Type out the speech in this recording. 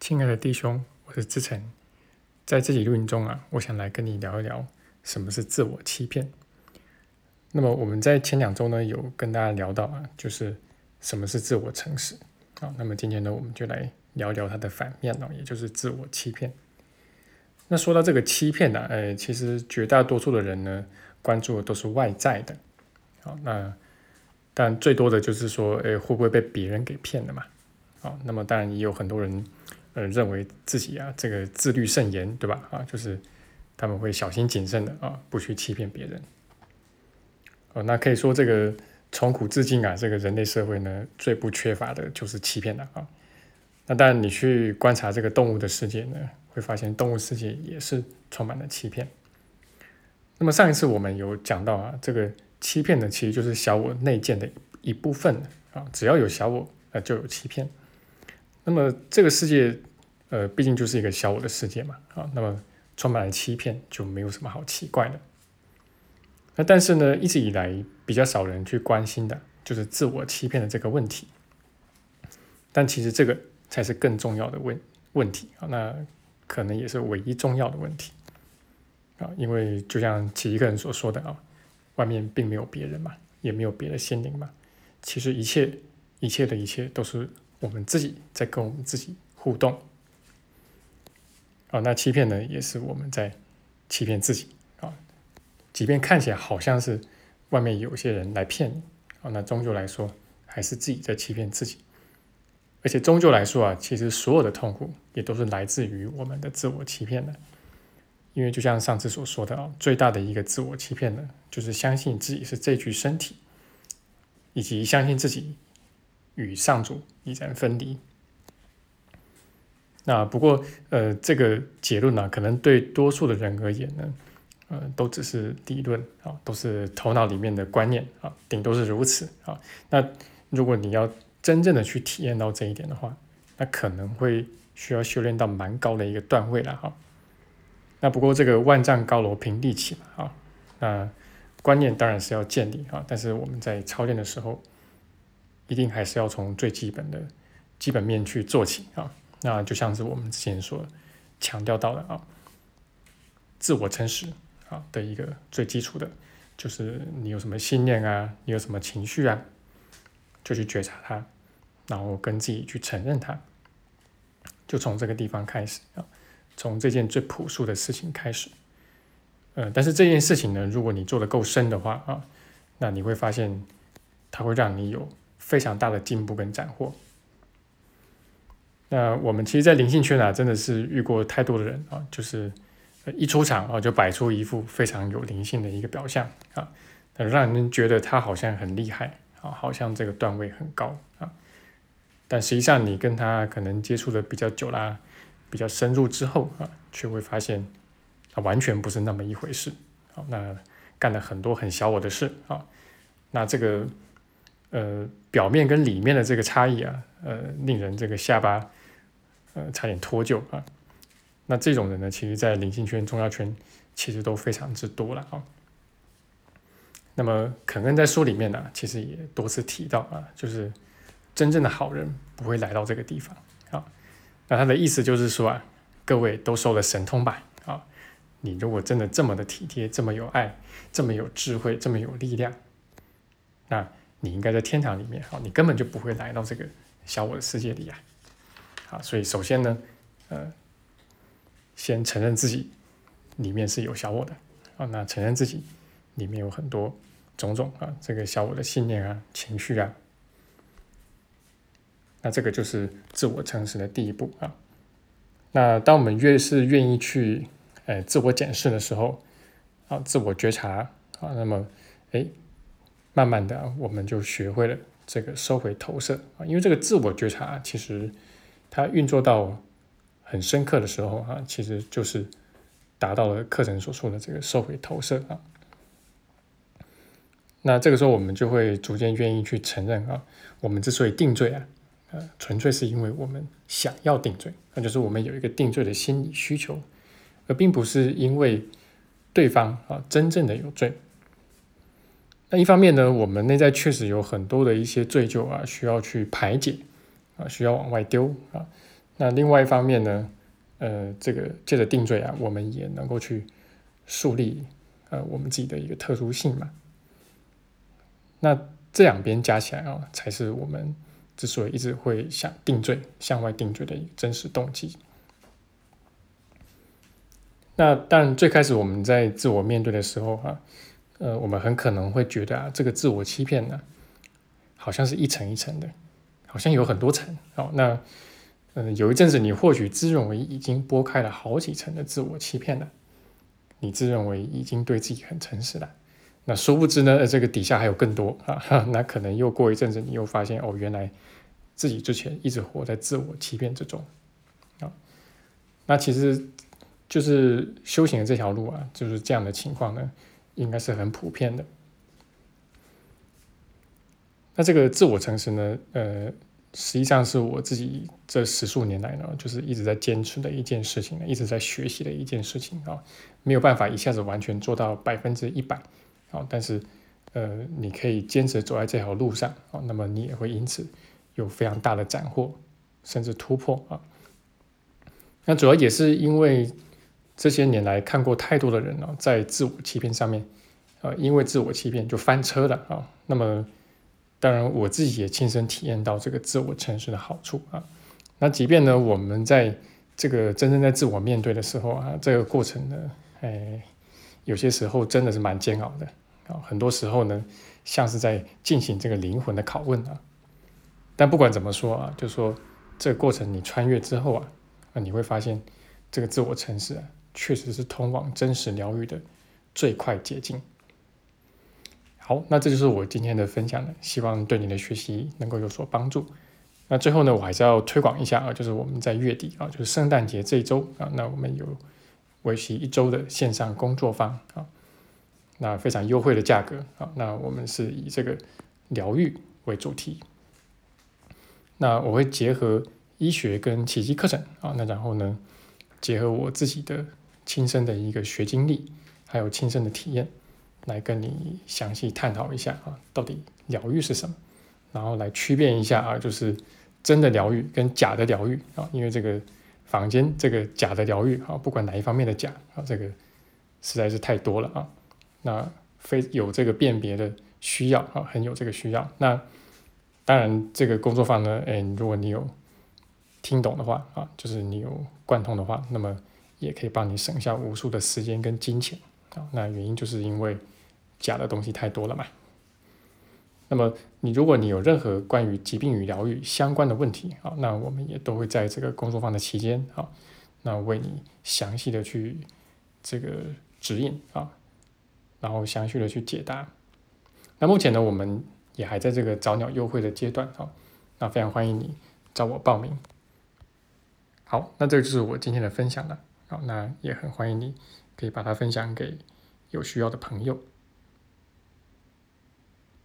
亲爱的弟兄，我是志成，在这集录音中啊，我想来跟你聊一聊什么是自我欺骗。那么我们在前两周呢，有跟大家聊到啊，就是什么是自我诚实啊。那么今天呢，我们就来聊聊它的反面哦，也就是自我欺骗。那说到这个欺骗呢，呃，其实绝大多数的人呢，关注的都是外在的，好，那但最多的就是说，诶，会不会被别人给骗了嘛？好，那么当然也有很多人。呃，认为自己啊，这个自律甚严，对吧？啊，就是他们会小心谨慎的啊，不去欺骗别人。哦，那可以说这个从古至今啊，这个人类社会呢，最不缺乏的就是欺骗了啊。那当然，你去观察这个动物的世界呢，会发现动物世界也是充满了欺骗。那么上一次我们有讲到啊，这个欺骗呢，其实就是小我内建的一部分啊，只要有小我，呃，就有欺骗。那么这个世界，呃，毕竟就是一个小我的世界嘛，啊，那么充满了欺骗，就没有什么好奇怪的。那但是呢，一直以来比较少人去关心的，就是自我欺骗的这个问题。但其实这个才是更重要的问问题啊，那可能也是唯一重要的问题啊，因为就像其一个人所说的啊，外面并没有别人嘛，也没有别的心灵嘛，其实一切一切的一切都是。我们自己在跟我们自己互动，啊，那欺骗呢，也是我们在欺骗自己啊。即便看起来好像是外面有些人来骗你啊，那终究来说还是自己在欺骗自己。而且终究来说啊，其实所有的痛苦也都是来自于我们的自我欺骗的。因为就像上次所说的啊，最大的一个自我欺骗呢，就是相信自己是这具身体，以及相信自己。与上主已然分离。那不过，呃，这个结论呢，可能对多数的人而言呢，呃，都只是理论啊，都是头脑里面的观念啊，顶多是如此啊。那如果你要真正的去体验到这一点的话，那可能会需要修炼到蛮高的一个段位了哈。那不过这个万丈高楼平地起嘛啊，那观念当然是要建立啊，但是我们在操练的时候。一定还是要从最基本的基本面去做起啊，那就像是我们之前所强调到的啊，自我诚实啊的一个最基础的，就是你有什么信念啊，你有什么情绪啊，就去觉察它，然后跟自己去承认它，就从这个地方开始啊，从这件最朴素的事情开始，呃，但是这件事情呢，如果你做的够深的话啊，那你会发现它会让你有。非常大的进步跟斩获。那我们其实，在灵性圈啊，真的是遇过太多的人啊，就是一出场啊，就摆出一副非常有灵性的一个表象啊，让人觉得他好像很厉害啊，好像这个段位很高啊。但实际上，你跟他可能接触的比较久啦，比较深入之后啊，却会发现，他完全不是那么一回事。好，那干了很多很小我的事啊，那这个。呃，表面跟里面的这个差异啊，呃，令人这个下巴呃差点脱臼啊。那这种人呢，其实在灵性圈、中药圈其实都非常之多了啊。那么肯恩在书里面呢，其实也多次提到啊，就是真正的好人不会来到这个地方啊。那他的意思就是说啊，各位都收了神通吧啊，你如果真的这么的体贴、这么有爱、这么有智慧、这么有力量，那。你应该在天堂里面，啊，你根本就不会来到这个小我的世界里呀，啊，所以首先呢，呃，先承认自己里面是有小我的，啊，那承认自己里面有很多种种啊，这个小我的信念啊、情绪啊，那这个就是自我诚实的第一步啊。那当我们越是愿意去，呃，自我检视的时候，啊，自我觉察啊，那么，哎。慢慢的，我们就学会了这个收回投射啊，因为这个自我觉察其实它运作到很深刻的时候啊，其实就是达到了课程所说的这个社会投射啊。那这个时候我们就会逐渐愿意去承认啊，我们之所以定罪啊，呃，纯粹是因为我们想要定罪，那就是我们有一个定罪的心理需求，而并不是因为对方啊真正的有罪。那一方面呢，我们内在确实有很多的一些罪疚啊，需要去排解啊，需要往外丢啊。那另外一方面呢，呃，这个借着定罪啊，我们也能够去树立呃我们自己的一个特殊性嘛。那这两边加起来啊，才是我们之所以一直会想定罪、向外定罪的一个真实动机。那但最开始我们在自我面对的时候啊，呃，我们很可能会觉得啊，这个自我欺骗呢，好像是一层一层的，好像有很多层哦。那嗯，有一阵子你或许自认为已经拨开了好几层的自我欺骗了，你自认为已经对自己很诚实了。那殊不知呢，这个底下还有更多啊。那可能又过一阵子，你又发现哦，原来自己之前一直活在自我欺骗之中啊。那其实。就是修行的这条路啊，就是这样的情况呢，应该是很普遍的。那这个自我诚实呢，呃，实际上是我自己这十数年来呢，就是一直在坚持的一件事情，一直在学习的一件事情啊，没有办法一下子完全做到百分之一百啊，但是呃，你可以坚持走在这条路上啊，那么你也会因此有非常大的斩获，甚至突破啊。那主要也是因为。这些年来看过太多的人哦，在自我欺骗上面，呃，因为自我欺骗就翻车了啊。那么，当然我自己也亲身体验到这个自我诚实的好处啊。那即便呢，我们在这个真正在自我面对的时候啊，这个过程呢，哎，有些时候真的是蛮煎熬的啊。很多时候呢，像是在进行这个灵魂的拷问啊。但不管怎么说啊，就说这个过程你穿越之后啊，啊，你会发现这个自我诚实啊。确实是通往真实疗愈的最快捷径。好，那这就是我今天的分享了，希望对你的学习能够有所帮助。那最后呢，我还是要推广一下啊，就是我们在月底啊，就是圣诞节这一周啊，那我们有为期一周的线上工作坊啊，那非常优惠的价格啊，那我们是以这个疗愈为主题。那我会结合医学跟奇迹课程啊，那然后呢，结合我自己的。亲身的一个学经历，还有亲身的体验，来跟你详细探讨一下啊，到底疗愈是什么？然后来区别一下啊，就是真的疗愈跟假的疗愈啊，因为这个坊间这个假的疗愈啊，不管哪一方面的假啊，这个实在是太多了啊。那非有这个辨别的需要啊，很有这个需要。那当然，这个工作坊呢，哎，如果你有听懂的话啊，就是你有贯通的话，那么。也可以帮你省下无数的时间跟金钱啊，那原因就是因为假的东西太多了嘛。那么你如果你有任何关于疾病与疗愈相关的问题啊，那我们也都会在这个工作坊的期间啊，那为你详细的去这个指引啊，然后详细的去解答。那目前呢，我们也还在这个早鸟优惠的阶段啊，那非常欢迎你找我报名。好，那这就是我今天的分享了。好，那也很欢迎你，可以把它分享给有需要的朋友。